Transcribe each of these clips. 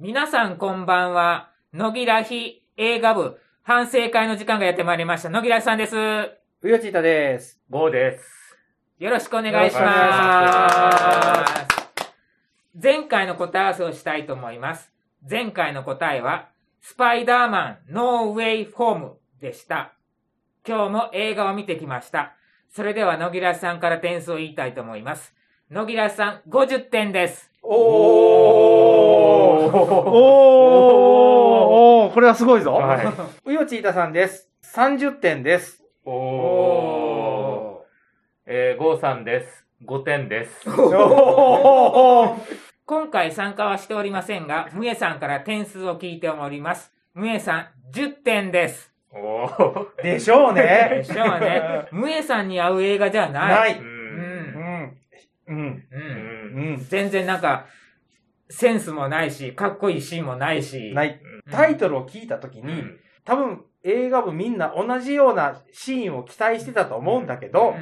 皆さんこんばんは。野木らひ映画部反省会の時間がやってまいりました。野木らひさんです。うよちいたです。ゴーです。よろしくお願いします。前回の答え合わせをしたいと思います。前回の答えは、スパイダーマンノーウェイホームでした。今日も映画を見てきました。それでは野木らひさんから点数を言いたいと思います。野木らひさん50点です。おーおーおーこれはすごいぞ。は うよちいたさんです。30点です。おおー。えー、ゴーさんです。5点です。おー今回参加はしておりませんが、むえさんから点数を聞いております。むえさん10点です。おー。でしょうでね。しょうね。むえさんに合う映画じゃない。ない。う。うん。うん。うん。うん。全然なんか、センスもないし、かっこいいシーンもないし。。ないい。タイトルを聞いたときに、うん。多分映画部みんな同じようなシーンを期待してたと思うんだけど、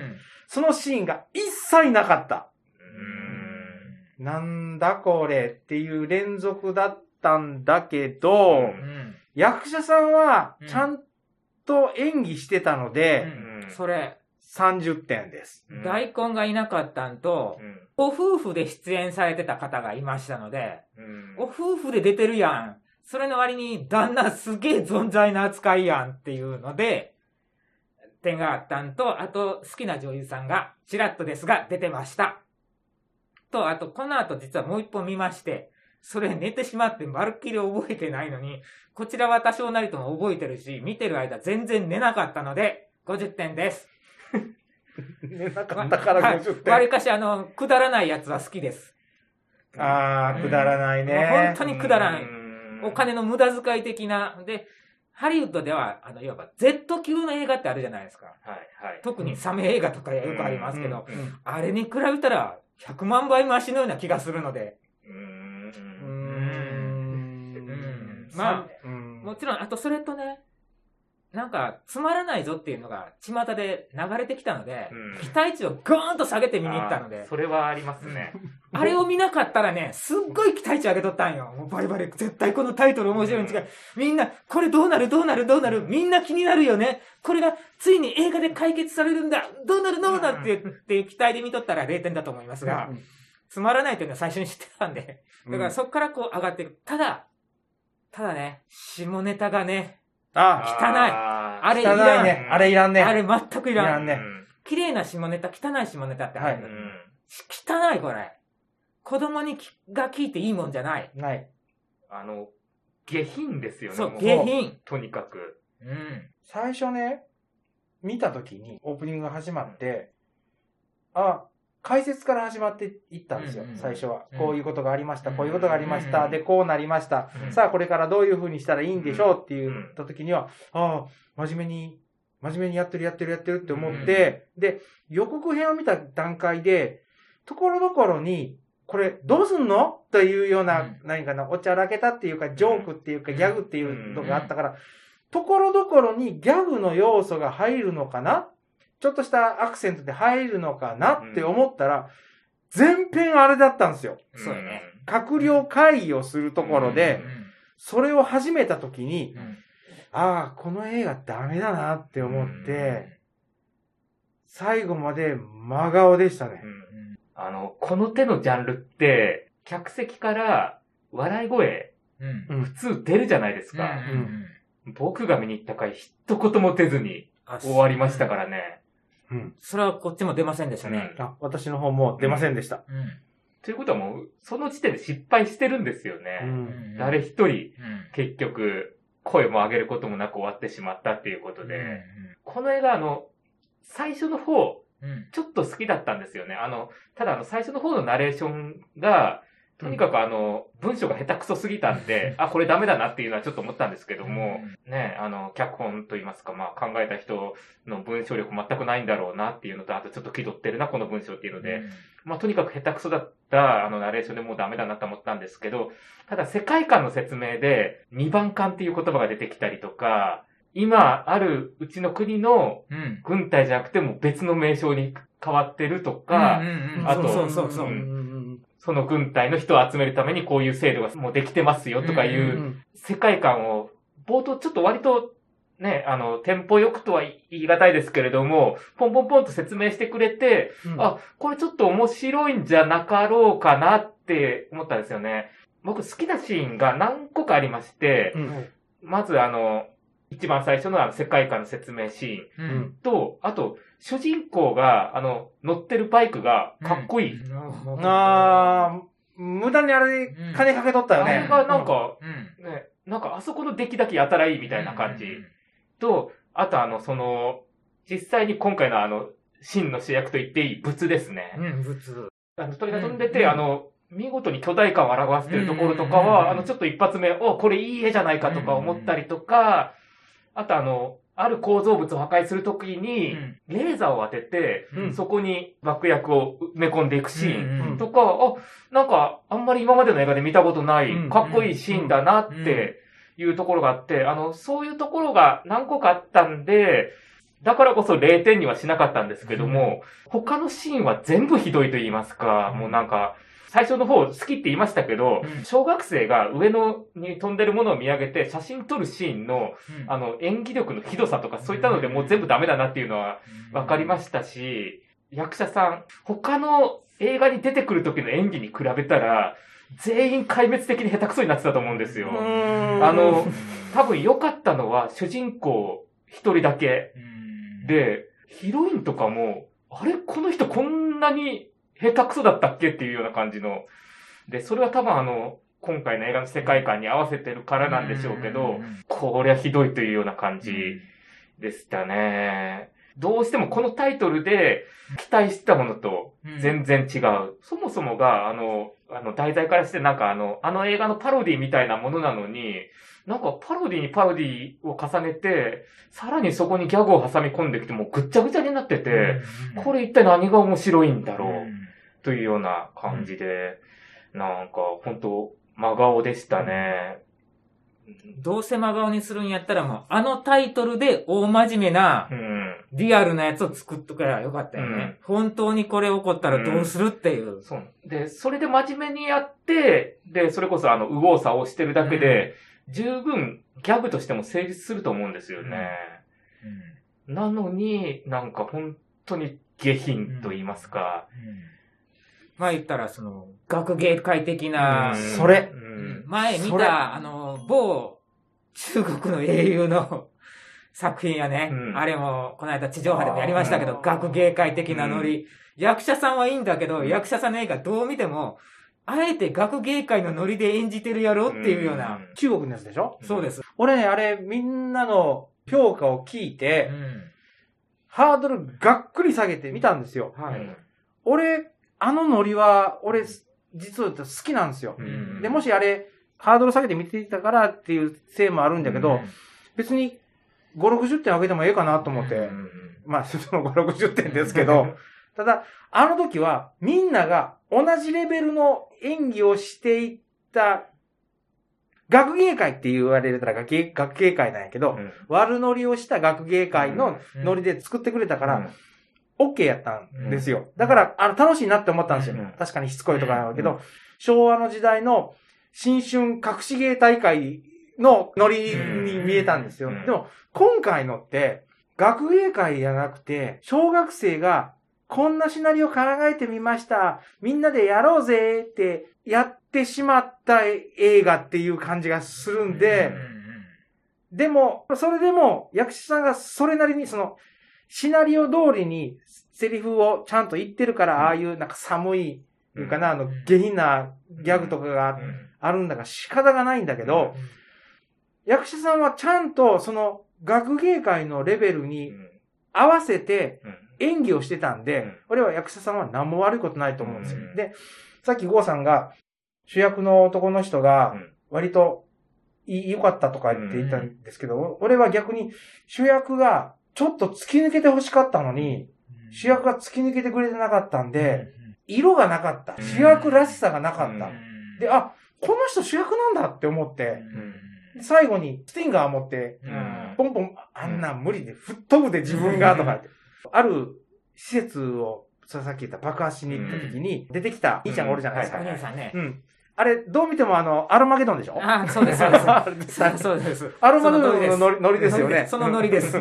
そのシーンが一切なかった。なんだこれっていう連続だったんだけど、うんうん。役者さんはうんちゃんと演技してたので、うんそれ、30点です。うん大根がいなかったんとう、ん。ご夫婦で出演されてた方がいましたので、うんご夫婦で出てるやん。それの割に旦那すげえ存在な扱いやんっていうので、点があったんと、あと好きな女優さんがちらっとですが出てました。と、あとこの後実はもう一本見まして、それ寝てしまってまるっきり覚えてないのに、こちらは多少なりとも覚えてるし、見てる間全然寝なかったので、50点です。ね、なかったからはい50点。わりかしあの、くだらないやつは好きです。あー、くだらないもうね本。当にくだらない。うんお金の無駄遣い的な。で、ハリウッドでは、あの、いわば Z 級の映画ってあるじゃないですか。はいはい。特にサメ映画とかよくありますけど、あれに比べたら100万倍増しのような気がするので、うんうんまあ、うんもちろん、あとそれとね、なんか、つまらないぞっていうのが巷で流れてきたので、うん期待値をゴーンと下げて見に行ったので、それはありますね。あれを見なかったらね、すっごい期待値上げとったんよ。もうバリバリ、絶対このタイトル面白いに違う。みんな、これどうなる？どうなる？どうなる？みんな気になるよね。これがついに映画で解決されるんだ。どうなる？どうなる？って言って期待で見とったら0点だと思いますが、つまらないというのは最初に知ってたんで。だからそっからこう上がっていく。ただ、ただね、下ネタがね、あ、汚いあれい汚らん。いね。あれいらんね。あれ全くいらん。いらんね綺麗な下ネタ、汚い下ネタってあるんだうん汚いこれ。子供にきが聞いていいもんじゃない。ない。あの、下品ですよね。そうも、下品。とにかく。うん。最初ね、見たときにオープニングが始まって、あ、解説から始まっていったんですよ、最初は。うん。こういうことがありました、うん。こういうことがありました、うん。で、こうなりました。うん。さあ、これからどういう風にしたらいいんでしょうって言うんったときには、ああ、真面目に、真面目にやってるやってるやってるって思って、で、予告編を見た段階で、ところどころに、これどうすんの？というような、うん。何かな、おちゃらけたっていうか、ジョークっていうか、うんギャグっていうのがあったから、ところどころにギャグの要素が入るのかなちょっとしたアクセントで入るのかなって思ったら、全編あれだったんですよ。そうよね。閣僚会議をするところで、うんそれを始めた時に、うん。ああ、この映画ダメだなって思って、最後まで真顔でしたね。あの、この手のジャンルって、客席から笑い声、普通出るじゃないですか。うん僕が見に行った回、一言も出ずにあ終わりましたからね。うん。それはこっちも出ませんでしたね。あ、私の方も出ませんでした。うん。ということはもう、その時点で失敗してるんですようね。ん。誰一人、うん結局、声も上げることもなく終わってしまったっていうことで、この映画、あの、最初の方、うんうんちょっと好きだったんですよね。あの、ただあの、最初の方のナレーションが、とにかくあの、文章が下手くそすぎたんで、あ、これダメだなっていうのはちょっと思ったんですけども、ね、あの、脚本といいますか、まあ、考えた人の文章力全くないんだろうなっていうのと、あとちょっと気取ってるな、この文章っていうので、まあ、とにかく下手くそだった、あの、ナレーションでもうダメだなと思ったんですけど、ただ世界観の説明で、二番艦っていう言葉が出てきたりとか、今あるうちの国のうん。軍隊じゃなくても別の名称に変わってるとか、あとその軍隊の人を集めるためにこういう制度がもうできてますよとかいううん世界観を、冒頭ちょっと割とね、あの、テンポよくとは言い難いですけれども、ポンポンポンと説明してくれて、うん。あ、これちょっと面白いんじゃなかろうかなって思ったんですよね。僕好きなシーンが何個かありまして、うん。まずあの、一番最初のあの世界観の説明シーンううんあと、主人公が、あの、乗ってるバイクがかっこいい。あー、無駄にあれうん、金かけとったよね。あれがなんか、うん。ね、なんかあそこの出来だけやたらいいみたいな感じ。と、あとあの、その、実際に今回のあの、真の主役と言っていい物ですね。うん、普通。あの、鳥が飛んでて、うんあの、見事に巨大感を表してるところとかは、うんあの、ちょっと一発目、お、これいい絵じゃないかとか思ったりとか、あとあの、ある構造物を破壊するときに、うん。レーザーを当てて、うん。そこに爆薬を埋め込んでいくシーンうんとか、あ、なんか、あんまり今までの映画で見たことない、うん。かっこいいシーンだなっていうところがあって、あの、そういうところが何個かあったんで、だからこそ0点にはしなかったんですけども、他のシーンは全部ひどいと言いますか、もうなんか、最初の方好きって言いましたけど、うん。小学生が上のに飛んでるものを見上げて写真撮るシーンの、あの、演技力のひどさとかそういったのでもう全部ダメだなっていうのはわかりましたし、役者さん、他の映画に出てくる時の演技に比べたら、全員壊滅的に下手くそになってたと思うんですよ。うん。あの、多分良かったのは主人公一人だけで、ヒロインとかも、あれこの人こんなに下手くそだったっけっていうような感じの。で、それは多分あの、今回の映画の世界観に合わせてるからなんでしょうけど、こりゃひどいというような感じでしたね。どうしてもこのタイトルで期待してたものと全然違う。そもそもが、あの、あの、題材からしてなんかあの、あの映画のパロディみたいなものなのに、なんかパロディにパロディを重ねて、さらにそこにギャグを挟み込んできてもうぐっちゃぐちゃになってて、これ一体何が面白いんだろうというような感じで、なんか本当真顔でしたね。どうせ真顔にするんやったらもう、あのタイトルで大真面目なう、ん。リアルなやつを作っとけばよかったよね。本当にこれ起こったらどうするっていう。そう。で、それで真面目にやって、で、それこそあの、右往左往してるだけで、十分ギャグとしても成立すると思うんですよね。なのに、なんか本当に下品と言いますか。まあ言ったら、その、学芸会的な、うんそれうん前見た、あの、某中国の英雄の 作品やね。うんあれも、この間地上波でもやりましたけど、学芸会的なノリ。役者さんはいいんだけど、うん役者さんの映画どう見ても、あえて学芸会のノリで演じてるやろっていうような。中国のやつでしょ？そうです。俺ね、あれ、みんなの評価を聞いうて、ん。ハードルがっくり下げてみたんですよ。はい。うん俺、あのノリは、俺、実は好きなんですよ。うん。で、もしあれ、ハードル下げて見ていたからっていうせいもあるんだけど、別に5、60点上げてもええかなと思って、うん。まあ、その5、60点ですけど、ただ、あの時はみんなが同じレベルの演技をしていった、学芸会って言われたら学芸学芸会なんやけど、うん。悪ノリをした学芸会のノリで作ってくれたから、OK やったんですよ。だから、あの、楽しいなって思ったんですよ。うん確かにしつこいとかなんだけど、うん昭和の時代の新春隠し芸大会のノリに見えたんですよ。うんでも、今回のって、学芸会じゃなくて、小学生が、こんなシナリオ考えてみました。みんなでやろうぜってやってしまった映画っていう感じがするんで、でも、それでも役者さんがそれなりにその、シナリオ通りにセリフをちゃんと言ってるから、うん。ああいうなんか寒い、いうかな、あの、下品なギャグとかがあるんだから仕方がないんだけど、役者さんはちゃんとその学芸会のレベルに合わせて演技をしてたんで、うん。俺は役者さんは何も悪いことないと思うんですよ。うん。で、さっきゴーさんが主役の男の人がうん。割とい良かったとか言って言ったんですけど、俺は逆に主役がちょっと突き抜けて欲しかったのに、主役が突き抜けてくれてなかったんで、色がなかった。主役らしさがなかった。で、あ、この人主役なんだって思って、で最後にスティンガー持って、ポンポン、あんなん無理で、吹っ飛ぶで自分がとか言って、ある施設をさっき言った爆発しに行った時に、出てきた兄ちゃんがおるじゃないですか。お兄さんねう。ん。あれ、どう見てもあの、アルマゲドンでしょ？ああ、そうです、そうです。そうです。アルマゲドンのノリですよね。そのノリです。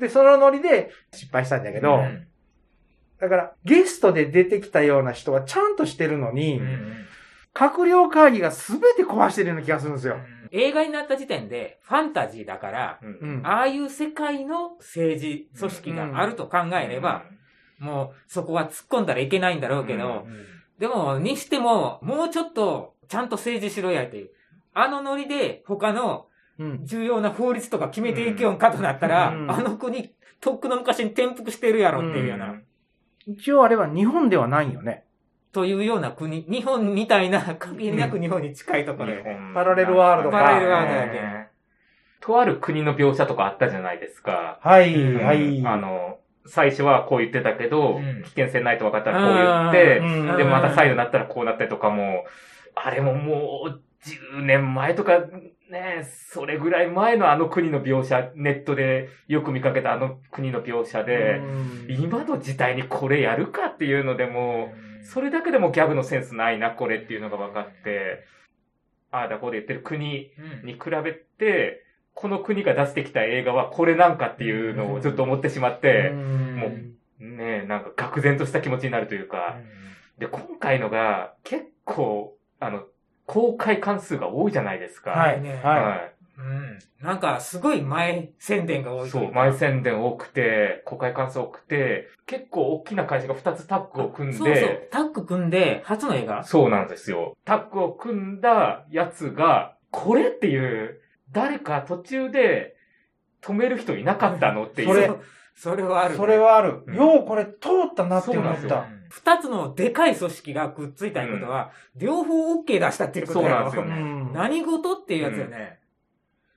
で、そのノリで失敗したんだけど、うんだから、ゲストで出てきたような人はちゃんとしてるのに、うん閣僚会議が全て壊してるような気がするんですよ。映画になった時点で、ファンタジーだから、うんうん。ああいう世界の政治組織があると考えれば、もうそこは突っ込んだらいけないんだろうけど、でも、にしても、もうちょっと、ちゃんと政治しろやっていう。あのノリで、他のうん。重要な法律とか決めていけよんかとなったら、うん。あの国、とっくの昔に転覆してるやろっていうような、一応あれは日本ではないよね。というような国、日本みたいな、限りなく日本に近いところで。パラレルワールドか。パラレルワールドだけ。ねとある国の描写とかあったじゃないですか。はい、うん。はい。あの、最初はこう言ってたけど、うん。危険性ないと分かったらこう言って、うん。で、また再度になったらこうなったりとかも、あれももう10年前とか、ね、それぐらい前のあの国の描写、ネットでよく見かけたあの国の描写で、うん。今の時代にこれやるかっていうのでも、それだけでもギャグのセンスないな、これっていうのが分かって、ああだこうで言ってる国うん。に比べて、この国が出してきた映画はこれなんかっていうのをずっと思ってしまって、もうねえ、なんか愕然とした気持ちになるというか、で、今回のが結構、あの、公開関数が多いじゃないですか。はい、ねはうん。なんか、すごい前宣伝が多い。い。そう、前宣伝多くて、公開関数多くて、結構大きな会社が2つタッグを組んで、そうそう。タッグ組んで、初の映画？そうなんですよ。タッグを組んだやつが、これっていう、誰か途中で止める人いなかったのっていう。それそうそれはあい。る。それはある。うんようこれ通ったなって思った。二つのでかい組織がくっついたことは、両方 OK 出したっていうことだよそうなんですよねうん何事っていうやつよね。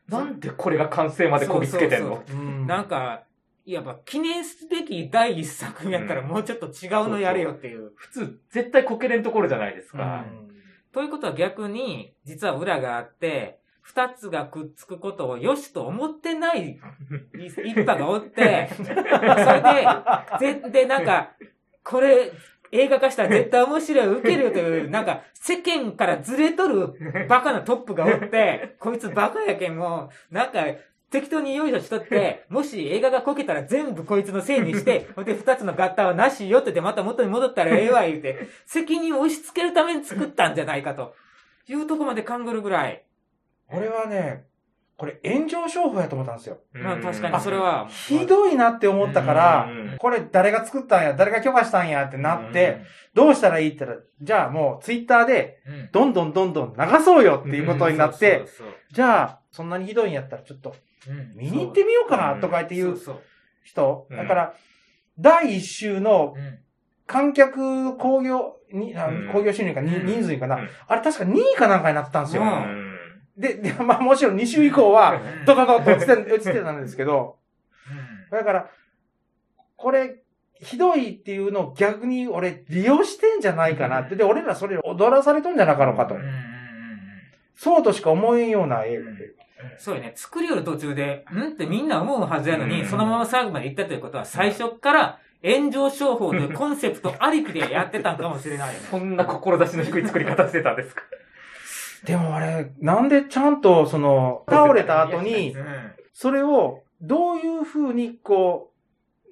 なんでこれが完成までこぎつけてんの？そううんなんか、いわば記念すべき第一作やったらうんもうちょっと違うのやれよっていう。普通、絶対こけれんところじゃないですか。ということは逆に、実は裏があって、二つがくっつくことを良しと思ってない 一派がおって、それで、ぜで、なんか、これ、映画化したら絶対面白い、受けるよという、なんか、世間からずれとるバカなトップがおって、こいつバカやけんもう、なんか、適当に用意しとって、もし映画がこけたら全部こいつのせいにして、ほんで二つの合体はなしよって言って、また元に戻ったらええわ言うて、責任を押し付けるために作ったんじゃないかと。いうとこまで勘ぐるぐらい。俺はね、これ炎上商法やと思ったんですよ。まあ確かにそれは。ひどいなって思ったからうん、これ誰が作ったんや、誰が許可したんやってなって、どうしたらいいって言ったら、じゃあもうツイッターで、うん、どんどんどんどん流そうよっていうことになって、じゃあ、そんなにひどいんやったらちょっと見に行ってみようかなとか言って言う人。うん。だから、第一週の観客興行、に、あうん。興行収入か、人数かな、うん。あれ確か2位かなんかになってたんですよ。うんで、で、まあもちろん2週以降は、うんドドドッと落ちて、落ちてたんですけど、だから、これ、ひどいっていうのを逆に俺利用してんじゃないかなって。で、俺らそれ踊らされとんじゃなかろうかとそうとしか思えんような映画で。そうよね。作りよる途中で、んってみんな思うはずやのに、うんそのまま最後まで行ったということは、最初から炎上商法というコンセプトありきでやってたんかもしれないよね。そんな志の低い作り方してたんですかでもあれ、なんでちゃんとその、倒れた後にう、ん。それをどういうふうにこ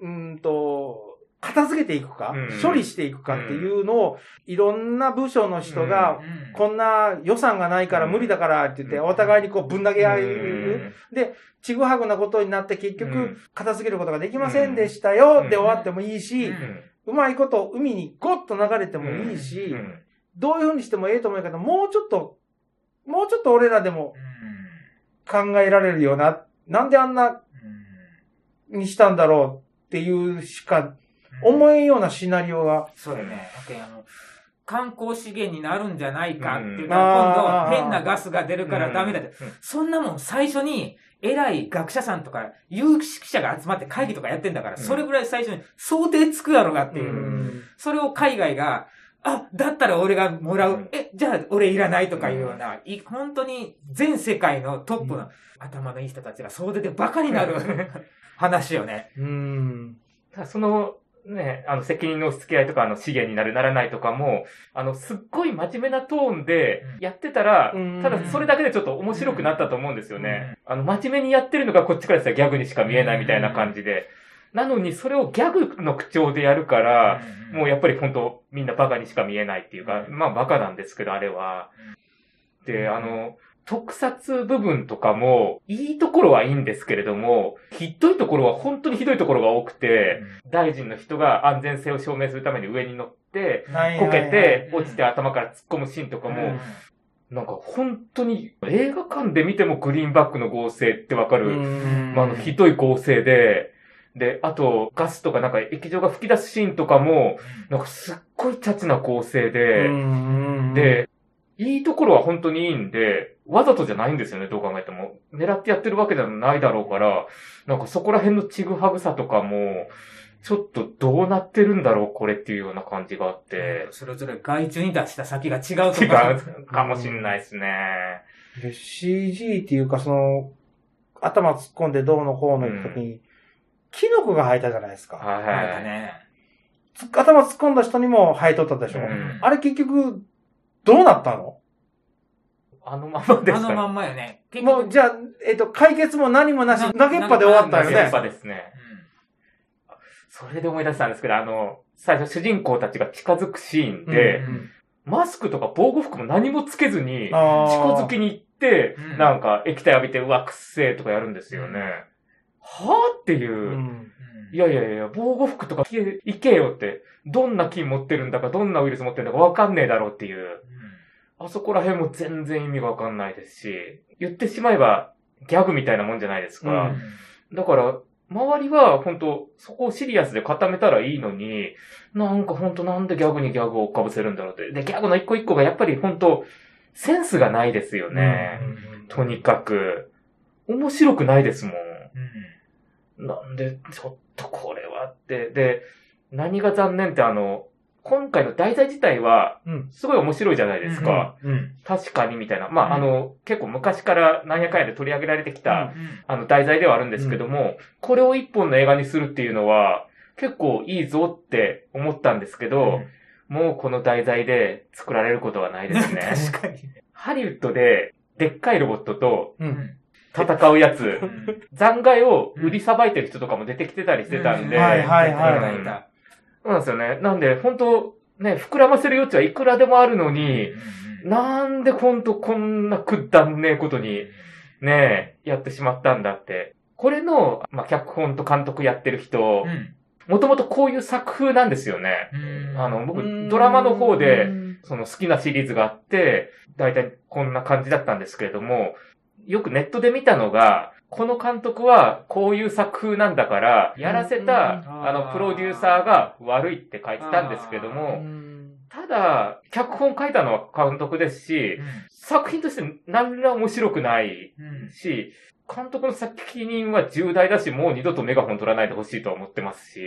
う、うーんと、片付けていくか、うん。処理していくかっていうのを、いろんな部署の人が、うん。こんな予算がないから無理だからって言って、うん。お互いにこうぶん投げ合い、うん。で、ちぐはぐなことになって結局うん、片付けることができませんでしたようん。で終わってもいいし、ううんまいこと海にゴッと流れてもいいし、うん。どういうふうにしてもええと思うけど、もうちょっと、もうちょっと俺らでも考えられるような、なんであんなにしたんだろうっていうしか思えんようなシナリオが、そうだね。だけあの観光資源になるんじゃないかっていううん。か、あー今度変なガスが出るからダメだって。そんなもん最初に偉い学者さんとか有識者が集まって会議とかやってんだから、うん。それぐらい最初に想定つくやろがっていう。うん。それを海外が、あ、だったら俺がもらう。うんえ、じゃあ俺いらないとかいうような、い本当に全世界のトップの頭のいい人たちが総出でバカになる 話よね。うん。ただその、ね、あの、責任の押し付け合いとか、あの、資源になる、ならないとかも、あの、すっごい真面目なトーンでやってたらうん、ただそれだけでちょっと面白くなったと思うんですよね。あの、真面目にやってるのがこっちからしたらギャグにしか見えないみたいな感じで。なのに、それをギャグの口調でやるから、もうやっぱり本当みんなバカにしか見えないっていうか、まあバカなんですけど、あれは。で、あの、特撮部分とかも、いいところはいいんですけれども、ひどいところは本当にひどいところが多くて、大臣の人が安全性を証明するために上に乗って、こけて、落ちて頭から突っ込むシーンとかも、なんか本当に映画館で見てもグリーンバックの合成ってわかる、まあ、あの、ひどい合成で、で、あと、ガスとかなんか液状が吹き出すシーンとかも、なんかすっごいチャチな構成で、で、いいところは本当にいいんで、わざとじゃないんですよね、どう考えても。狙ってやってるわけではないだろうから、なんかそこら辺のちぐはぐさとかも、ちょっとどうなってるんだろう、これっていうような感じがあって、それぞれ外注に出した先が違うと違か。うかもしんないですね。で CG っていうか、その、頭突っ込んでどうのこうの時に、キノコが生えたじゃないですか。はいはい。ね。つ頭突っ込んだ人にも生えとったでしょ。うんあれ結局、どうなったの？あのままですかね。あのまんまよね。結もう、じゃあ、えっ、と、解決も何もなし、な投げっぱで終わったよね投げっ。ぱですね。それで思い出したんですけど、あの、最初主人公たちが近づくシーンで、うんマスクとか防護服も何もつけずに、近づきに行って、うんなんか液体浴びて、うわ、くっせーとかやるんですよね。はぁっていうう。ん。いやいやいや、防護服とか着け行けよって、どんな菌持ってるんだか、どんなウイルス持ってるんだかわかんねえだろうっていう。あそこら辺も全然意味がわかんないですし、言ってしまえばギャグみたいなもんじゃないですか。だから、周りは本当そこをシリアスで固めたらいいのに、なんか本当なんでギャグにギャグをかぶせるんだろうって。で、ギャグの一個一個がやっぱり本当センスがないですよね。とにかく、面白くないですもん。なんで、ちょっとこれはって。で、何が残念ってあの、今回の題材自体は、うん。すごい面白いじゃないですか。うん。確かにみたいな。まあ、うんあの、結構昔から何やかんやで取り上げられてきた、うんあの、題材ではあるんですけども、これを一本の映画にするっていうのは、結構いいぞって思ったんですけど、もうこの題材で作られることはないですね。確かに。ハリウッドで、でっかいロボットとうん。戦うやつ、うん。残骸を売りさばいてる人とかも出てきてたりしてたんで、うん。はいはいはい。そうなんですよね。なんで、本当ね、膨らませる余地はいくらでもあるのに、なんでほん。とこんなくだんねえことに、ねえ、やってしまったんだって。これの、まあ、脚本と監督やってる人う、ん。もともとこういう作風なんですよね。うん。あの、僕、ドラマの方で、その好きなシリーズがあって、だいたいこんな感じだったんですけれども、よくネットで見たのが、この監督はこういう作風なんだから、やらせた、うんあの、プロデューサーが悪いって書いてたんですけども、ただ、脚本書いたのは監督ですし、作品として何ら面白くないうん。し、監督の責任は重大だし、もう二度とメガホン取らないでほしいとは思ってますし、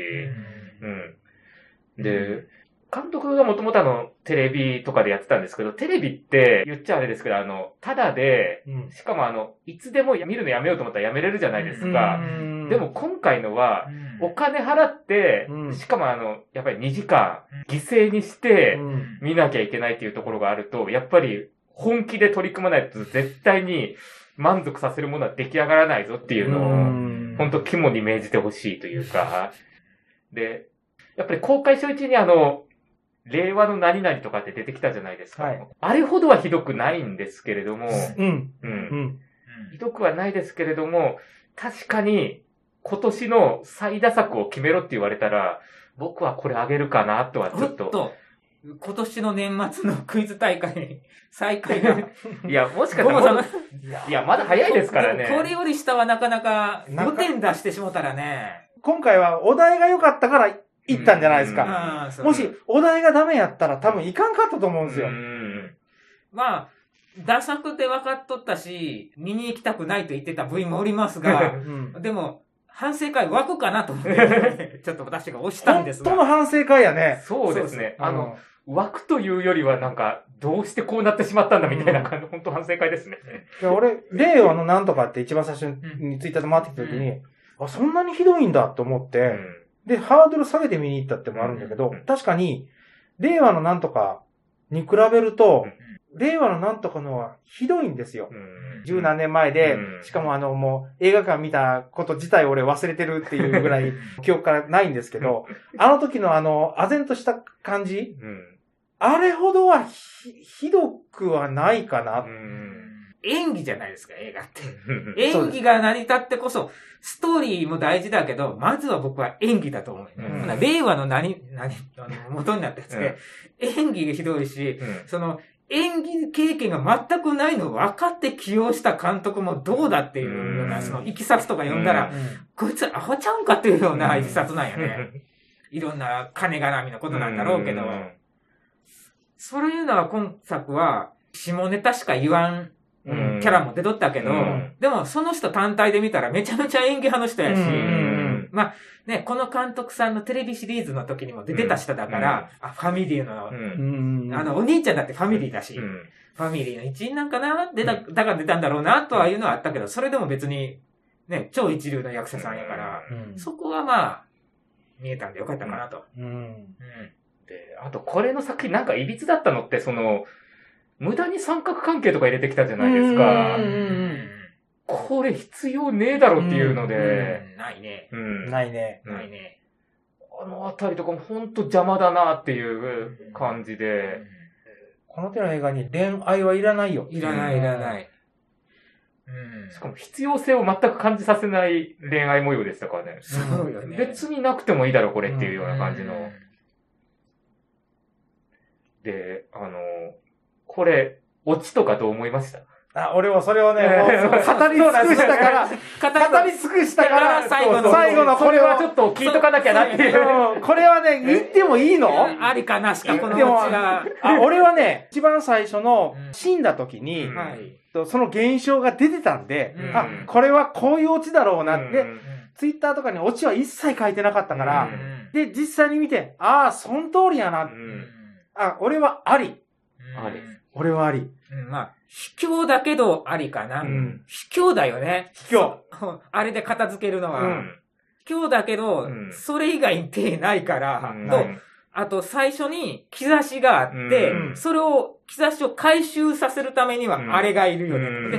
うん。で、監督がもともとあの、テレビとかでやってたんですけど、テレビって言っちゃあれですけど、あの、ただで、うん。しかもあの、いつでも見るのやめようと思ったらやめれるじゃないですか。でも、今回のは、お金払って、うん。しかもあの、やっぱり2時間犠牲にしてうん。見なきゃいけないっていうところがあると、やっぱり本気で取り組まないと絶対に満足させるものは出来上がらないぞっていうのを、うん。本当肝に銘じてほしいというか、で、やっぱり公開初日にあの、令和の何々とかって出てきたじゃないですか。はいあれほどはひどくないんですけれども、うん。う。うんん。ひどくはないですけれども、確かに今年の最打作を決めろって言われたら、僕はこれあげるかなとはちょっと。おっと、今年の年末のクイズ大会に再開が。いや、もしかしたらいや、まだ早いですからね。これより下はなかなか5点出してしもたらね。今回はお題が良かったから行ったんじゃないですうんか。もし、お題がダメやったら多分いかんかったと思うんですよう。んまあ、打作で分かっとったし、見に行きたくないと言ってた部員もおりますが う、ん。でも、反省会湧くかなと思って、ちょっと私が押したん本ですが。当の反省会やね。そうですね。あの、、枠というよりはなんか、どうしてこうなってしまったんだみたいな感じ、本当反省会ですね。いや俺、令和のなんとかって一番最初にツイッターで回ってきた時に、あ、そんなにひどいんだと思って、で、ハードル下げて見に行ったってもあるんだけど、うん確かに、令和のなんとかに比べると、令和のなんとかのはひどいんですよ。うん十何年前で、うんしかもあの、もう映画館見たこと自体俺忘れてるっていうぐらい記憶からないんですけど、あの時のあの、唖然とした感じ、うん。あれほどはひ、ひどくはないかな。うん演技じゃないですか、映画って。うん。演技が成り立ってこそ、ストーリーも大事だけど、まずは僕は演技だと思う。うん。令和の何、何、あの、元になったやつで、演技がひどいし、うん。その、演技経験が全くないのを分かって起用した監督もどうだっていうような、うん。その、いきさつとか読んだら、うこいつアホちゃうんかっていうようないきさつなんよね。いろんな金絡みのことなんだろうけど、そういうのは今作は、下ネタしか言わんキャラも出とったけど、うん。でもその人単体で見たらめちゃめちゃ演技派の人やし、うん。うんね、この監督さんのテレビシリーズの時にも出てた人だから、あ、ファミリーの、あの、お兄ちゃんだってファミリーだし、うん。ファミリーの一員なんかな？出た、だから出たんだろうなとはいうのはあったけど、それでも別に、ね、超一流の役者さんやから、うん。そこはまあ、見えたんでよかったかなと。うん。うん。で、あとこれの作品なんかいびつだったのって、その、無駄に三角関係とか入れてきたじゃないですかこれ必要ねえだろっていうのうで、んないね。うん。ないね。うんないね。あのあたりとかもほんと邪魔だなっていう感じで、この手の映画に恋愛はいらないよ。いらないいらない。うん。しかも必要性を全く感じさせない恋愛模様でしたからね。そうよね。別になくてもいいだろ、これっていうような感じの。うんで、あの、これ、オチとかどう思いました？あ、俺はそれをね、語り尽くしたから、語り尽くしたから、最後の最後のこれは。それはちょっと聞いとかなきゃなっていう。うんこれはね、言ってもいいの？ありかなしか、このでもオチが。あ俺はね、一番最初のうん死んだ時に、うん。はい。とその現象が出てたんで、うん。あ、これはこういうオチだろうなって、うん。ツイッターとかにオチは一切書いてなかったから、うん。で、実際に見て、ああ、その通りやな。うん。あ、俺はあり。あり俺はあり。うんまあ、卑怯だけどありかな。うん卑怯だよね。卑怯。あれで片付けるのは。うん卑怯だけど、うんそれ以外に手ないから、うんと、あと最初に兆しがあって、うんそれを、兆しを回収させるためにはうんあれがいるよね。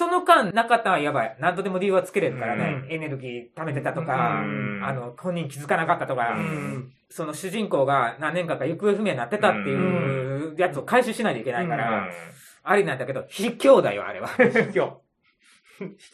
その間なかったらやばい。何とでも理由はつけれるからね。うんエネルギー貯めてたとか、うんあの、本人気づかなかったとか、うんその主人公が何年間か行方不明になってたっていうやつを回収しないといけないから、ありなんだけど、卑怯だよ、あれは。卑怯。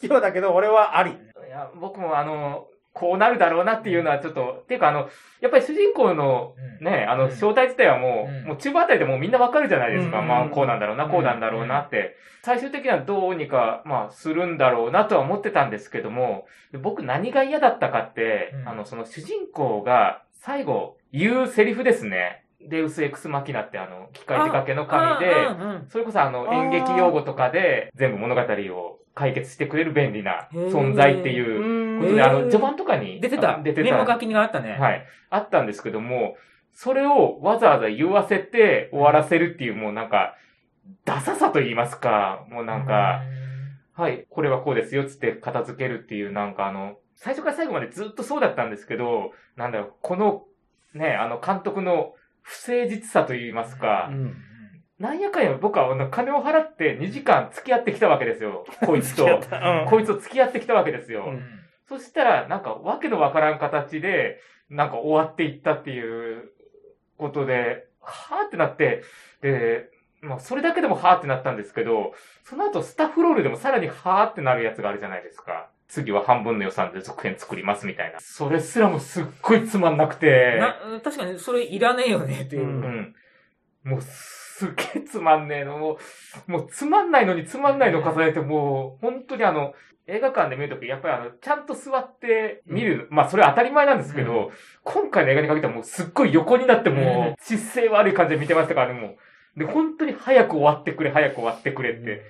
卑怯だけど、俺はあり。いや、僕もあの、こうなるだろうなっていうのはちょっと、っていうかあの、やっぱり主人公のね、あの、うん。正体自体はもう、うん。もう中盤あたりでもうみんなわかるじゃないですか。うん。まあ、こうなんだろうな、うんこうなんだろうなって。最終的にはどうにか、まあ、するんだろうなとは思ってたんですけども、僕何が嫌だったかって、うん。あの、その主人公が最後言うセリフですね。デウスエクスマキナってあの、機械手掛けの神で、それこそあの演劇用語とかで全部物語を解決してくれる便利な存在っていうことで、あの、序盤とかに出てた。あ出てメモ書た。きにあったね。はい。あったんですけども、それをわざわざ言わせて終わらせるっていうもうなんか、ダサさと言いますか、もうなんか、はい、これはこうですよ、つって片付けるっていう、なんかあの、最初から最後までずっとそうだったんですけど、なんだろう、この、ね、あの、監督の不誠実さと言いますか、うんなんやかんや僕はあの金を払って2時間付き合ってきたわけですよ。こいつと。うんこいつと付き合ってきたわけですよ。うんそしたら、なんかわけのわからん形で、なんか終わっていったっていうことで、はーってなって、で、まあそれだけでもはーってなったんですけど、その後スタッフロールでもさらにはーってなるやつがあるじゃないですか。次は半分の予算で続編作りますみたいな。それすらもすっごいつまんなくて。な確かにそれいらねえよねっていう。うんうん。もう、すげえつまんねえの。もう、もうつまんないのにつまんないの重ねて、もう、本当にあの、映画館で見るとき、やっぱりあの、ちゃんと座って見る。まあ、それは当たり前なんですけど、う今回の映画に限ってはもうすっごい横になってもう、姿勢悪い感じで見てましたからね、もう。で、本当に早く終わってくれ、早く終わってくれって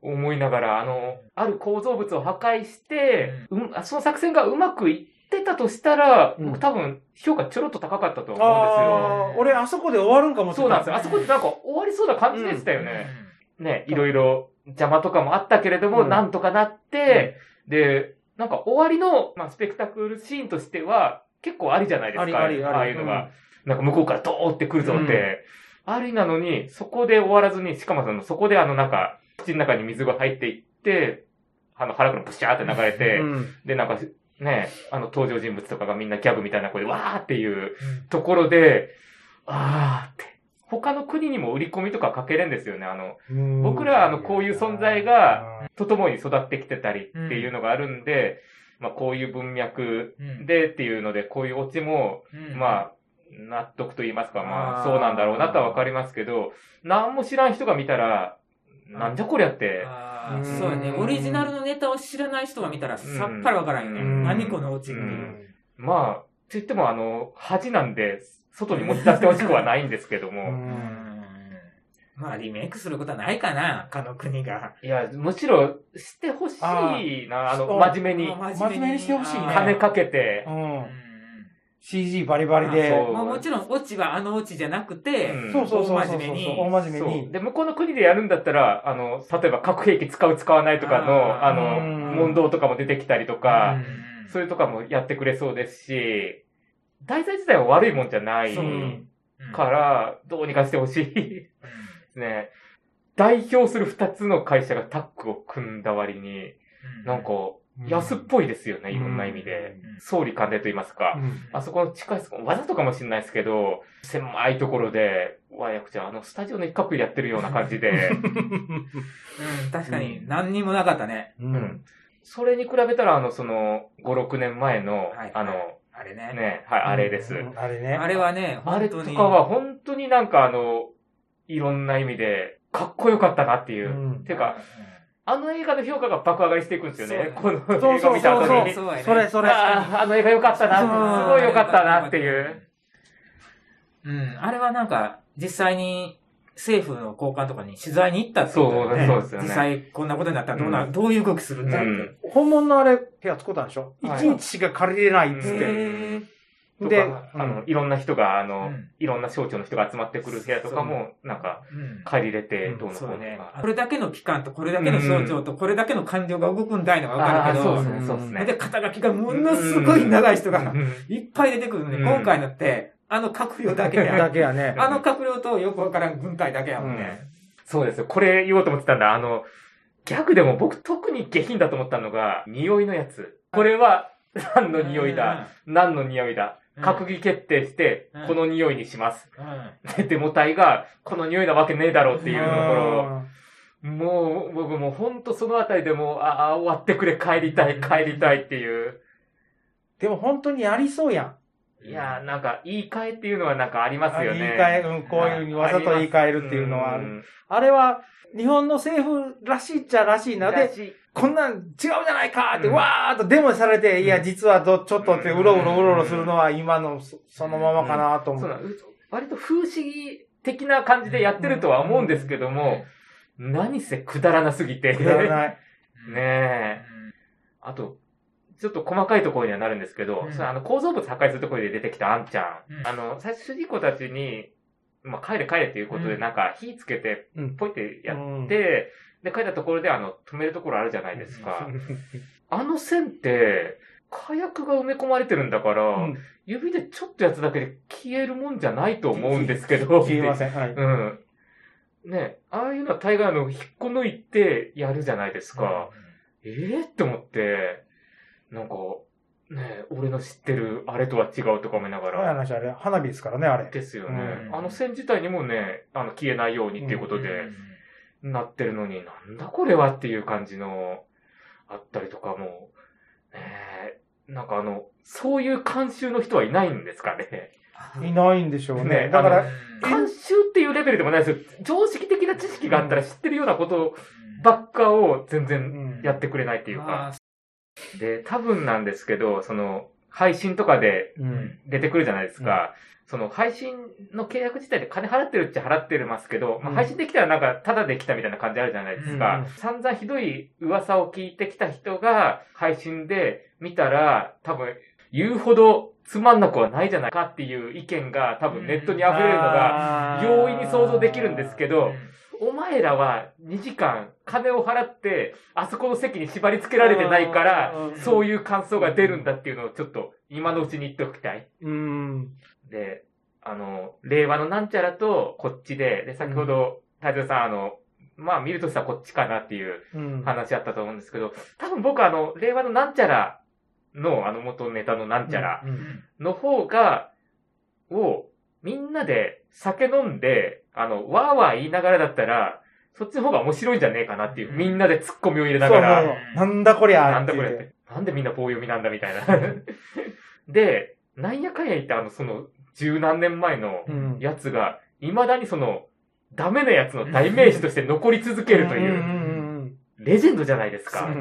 思いながら、あの、ある構造物を破壊して、うん、あその作戦がうまくいってたとしたら、うん僕多分評価ちょろっと高かったと思うんですよ。ああ、俺あそこで終わるんかもしれない。そうなんですよ。あそこってなんか終わりそうな感じでしたよね。ね、いろいろ邪魔とかもあったけれども、うんなんとかなって、で、なんか終わりの、まあ、スペクタクルシーンとしては、結構ありじゃないですか。ありありありああいうのが。なんか向こうからドーって来るぞって。ありなのに、そこで終わらずに、しかもその、そこであのなんか、口の中に水が入っていって、あの腹からプシャーって流れて、うんで、なんか、ね、あの登場人物とかがみんなギャグみたいな声で、わーっていうところで、あーって。他の国にも売り込みとかかけれんですよね。あの、うん。僕らはあのこういう存在が、とともに育ってきてたりっていうのがあるんで、まあこういう文脈うんでっていうので、こういうオチも、うん。まあ、納得と言いますか、まあそうなんだろうなとはわかりますけど、何も知らん人が見たら、なんじゃこりゃって、そうやね。オリジナルのネタを知らない人が見たらさっぱりわからんよね。うん。何このオチってまあ、って言ってもあの、恥なんで、外に持ち出してほしくはないんですけどうも、うん。まあ、リメイクすることはないかな、他の国が。いや、むしろしてほしいな、あの、真面目に、真面目に。してほしいね。金かけて。う、うん。ん CG バリバリで。あそう。まあ、もちろん、オチはあのオチじゃなくて、うんそうそうそうそうそう大真面目に。大真面目そう。にで、向こうの国でやるんだったら、あの、例えば核兵器使う使わないとかの、あの、うん問答とかも出てきたりとか、うん。そういうとかもやってくれそうですし、題材自体は悪いもんじゃないから、どうにかしてほしい。ですね。代表する二つの会社がタッグを組んだ割に、なんか、安っぽいですよね、いろんな意味で。うん。総理官邸と言いますか。うん。あそこの近いわざとかもしれないですけど、狭いところで、わやくちゃん、あの、スタジオの一角でやってるような感じで、うん、確かに、何にもなかったね。ううん。ん。それに比べたら、あの、その、5、6年前の、はい。あの、あれね。ね、はい、あれです。うんあれね。あれはね、あれ本当に。とかは本当になんかあの、いろんな意味で、かっこよかったなっていう。うんていうか、あの映画の評価が爆上がりしていくんですよね。この映そうそう画見た後に。そうやねそれそれ。あの映画良かったな、そうすごい良かったなっていう。うん、あれはなんか、実際に政府の高官とかに取材に行ったってことだよね。そうそうですよね。実際こんなことになったらどうな、うん。どういう動きするんだって。うん。本物のあれ、部屋作ったんでしょ？一はい。日しか借りれないっつっうて。でか、あの、いろんな人が、あーの、うん。いろんな省庁の人が集まってくる部屋とかも、なんか、うん。借りれて、うん。どうのこうのう。これだけの機関とこれだけの省庁とこれだけの官僚が動くんだいのがわかるけど、そうですね、そうですね。で、肩書きがものすごい長い人がうん。いっぱい出てくるのに、うん。今回のって、あの閣僚だけでだけやね。あの閣僚とよくわからん軍隊だけやもんね。そうですよ。これ言おうと思ってたんだ。あの、ギャグでも僕特に下品だと思ったのが、匂いのやつ。これは何の匂いだ？何の匂いだ？うん閣議決定してうん、この匂いにします。うん。うんで、デモ隊が、この匂いなわけねえだろうっていうところうんもう、僕もうほんとそのあたりでもう、ああ、終わってくれ、帰りたい、帰りたいっていう。でも本当にありそうやん。いやー、なんか、言い換えっていうのはなんかありますよね。言い換え、うん、こういうふうにわざと言い換えるっていうのはある。んあれは、日本の政府らしいっちゃらしいな。で、こんなん違うじゃないかって、うんわーっとデモされて、いや、うん実はど、ちょっとって、うろうろうろうろするのは今のそそのままかなと思う。割と風刺激的な感じでやってるとは思うんですけども、何せくだらなすぎて。くだらない。ねえ。あと、ちょっと細かいところにはなるんですけど、うんそれあの構造物破壊するところで出てきたあんちゃん。うんあの、最初主人公たちに、まあ、帰れ帰れっていうことで、うんなんか火つけて、うん。ポイってやっうんて、で、帰ったところで、あの、止めるところあるじゃないですか。あの線って、火薬が埋め込まれてるんだから、うん指でちょっとやつだけで消えるもんじゃないと思うんですけど。消えません。はい。うん。ねああいうのは大概あの、引っこ抜いてやるじゃないですか。ええって思って、なんか、ね俺の知ってるあれとは違うとか思いながら。話あれ、花火ですからね、あれ。ですよね。うんあの線自体にもね、あの、消えないようにっていうことで、なってるのに、なんだこれはっていう感じの、あったりとかも、ねなんかあの、そういう監修の人はいないんですかね。いないんでしょうね。ねだから、監修っていうレベルでもないですよ。常識的な知識があったら知ってるようなことばっかを全う然んやってくれないっていうか。まあで、多分なんですけど、その、配信とかでうん。出てくるじゃないですか。その配信の契約自体で金払ってるっちゃ払ってますけど、まあ、うん配信できたらなんかタダできたみたいな感じあるじゃないですか。うん散々ひどい噂を聞いてきた人が配信で見たら多分言うほどつまんなくはないじゃないかっていう意見が多分ネットに溢れるのがが容易に想像できるんですけど、お前らは2時間金を払って、あそこの席に縛り付けられてないからそういう感想が出るんだっていうのをちょっと今のうちに言っておきたい。うん。で、あの、令和のなんちゃらとこっちで、で、先ほど、太蔵さん、あの、まあ見るとしたらこっちかなっていううん。話あったと思うんですけど、多分僕あの、令和のなんちゃらの、あの元ネタのなんちゃらうん。の方が、を、みんなで酒飲んで、あの、わーわー言いながらだったら、そっちの方が面白いんじゃねえかなっていう、うんみんなで突っ込みを入れなそうがら、そうなんだこりゃなんだこれって。なんでみんな棒読みなんだみたいな。で、なんやかんや言ってあの、その、十何年前のうん。やつが、未だにその、ダメなやつの代名詞として残り続けるとうんいう、うんレジェンドじゃないですか。うんう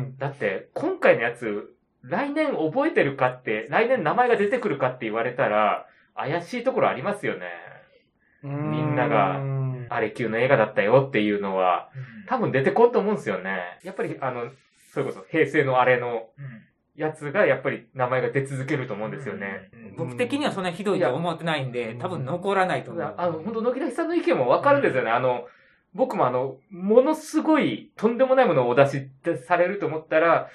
んだって、今回のやつ、来年覚えてるかって、来年名前が出てくるかって言われたら、怪しいところありますよね。うん。みんながうん。あれ級の映画だったよっていうのは、多分出てこんと思うんですよね。やっぱり、あの、それこそ平成のあれのやつが、やっぱり名前が出続けると思うんですよね。僕的にはそんなひどいとは思ってないんで、多分残らないと思う。あの、本当野木らさんの意見もわかるんですよね。あの、僕もあの、ものすごい、とんでもないものをお出しされると思ったら、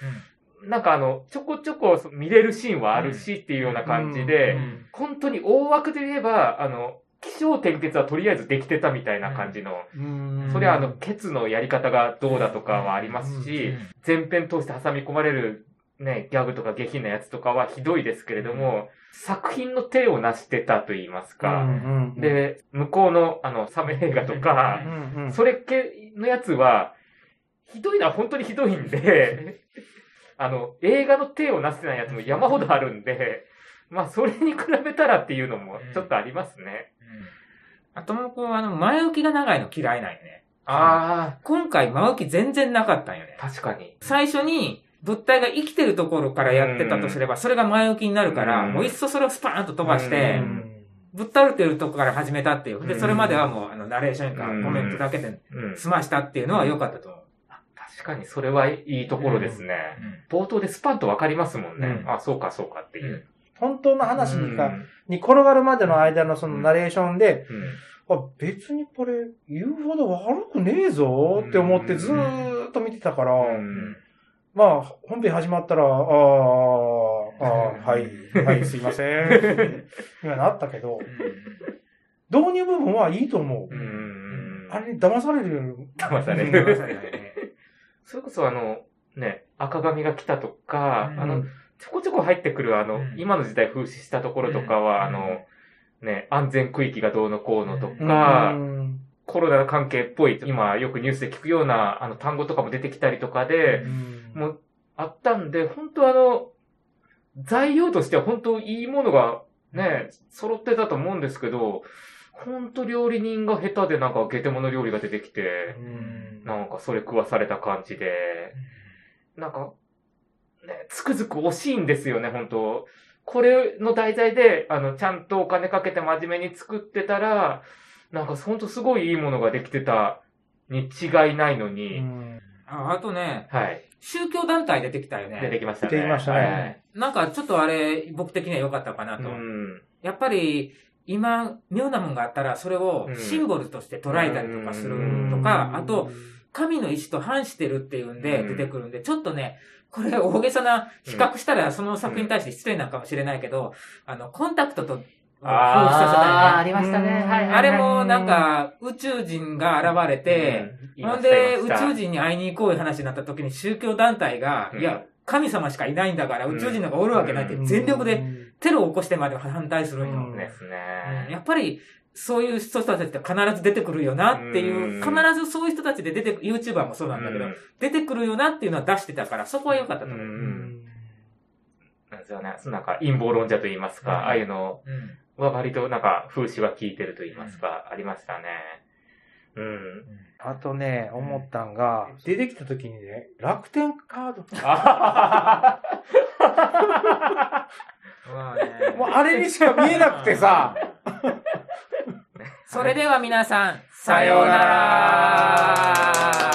なんかあの、ちょこちょこ見れるシーンはあるしっていうような感じで、うん。本当に大枠で言えば、あの、気象転結はとりあえずできてたみたいな感じの、うん。それはあの、ケツのやり方がどうだとかはありますし、前編通して挟み込まれるね、ギャグとか下品なやつとかはひどいですけれども、作品の手を成してたと言いますうか、んうん、で、向こうのあの、サメ映画とかう、んうん、それ系のやつは、ひどいのは本当にひどいんで、あの、映画の手をなしてないやつも山ほどあるんで、まあ、それに比べたらっていうのもちょっとありますね。あともこう、あの、前置きが長いの嫌いなんよね。あ今回前置き全然なかったんよねあ、。確かに。最初に物体が生きてるところからやってたとすれば、それが前置きになるから、うんもういっそそれをスパーンと飛ばしうて、んぶっ倒れてるとこから始めたっていう。で、うんそれまではもう、あの、ナレーションかうんコメントだけでうん。済ましたっていうのは良かったと思う。確かにそれはいいところですね。冒頭でスパンとわかりますもんね。うんあ、そうかそうかっていう。本当の話にか、うん。に転がるまでの間のそのナレーションで、うん。あ、別にこれ言うほど悪くねえぞって思ってずーっと見てたから、うん。まあ、本編始まったら、あーあー、はい、はい、すいません。今なったけど、導入部分はいいと思う。うんあれに騙されるよ。騙され騙る。それこそあの、ね、赤髪が来たとか、うん。あの、ちょこちょこ入ってくるあの、うん。今の時代風刺したところとかは、うん。あの、ね、安全区域がどうのこうのとうか、ん。コロナ関係っぽい、今よくニュースで聞くようなあの単語とかも出てきたりとかで、もうあったんで、本当あの、材料としては本当いいものがね、揃ってたと思うんですけど、本当料理人が下手でなんかゲテモノ料理が出てきて、なんかそれ食わされた感じで、なんか、ね、つくづく惜しいんですよね、本当これの題材で、あの、ちゃんとお金かけて真面目に作ってたら、なんか本当すごいいいものができてたに違いないのに、ああとね、はい。宗教団体出てきたよ出てね。きましたね。出てきましたねなんかちょっとあれ、僕的には良かったかなはい。と。うん。やっぱり、今、妙なもんがあったら、それをシンボルとして捉えたりとかするとか、あと、、神の意志と反してるっていうんでうん。出てくるんで、ちょっとね、これ大げさな比較したらその作品に対して失礼なのかもしれないけど、あの、コンタクトと、ああ、あありましたね。あれもなんか宇宙人が現れて、うん、ほんで宇宙人に会いに行こういう話になった時に宗教団体が、うん。いや、神様しかいないんだから宇宙人なんかおるわけないってうん。全力でテロを起こしてまで反対するんよ。うん。ですうん。ね。やっぱり、そういう人たちって必ず出てくるよなっていう、うん。必ずそういう人たちで出てく、YouTuber もそうなんだけど、出てくるよなっていうのは出してたから、そこは良かったとうん思う。うん。なんですよね。なんか陰謀論者と言いますか、うん。ああいうのうん。は割となんか風刺は効いてると言いますか、ありましたね。うん。あとね、思ったんが、出てきた時にね、楽天カード。あ まあね。もうあれにしか見えなくてさ、それでは皆さん、さようなら。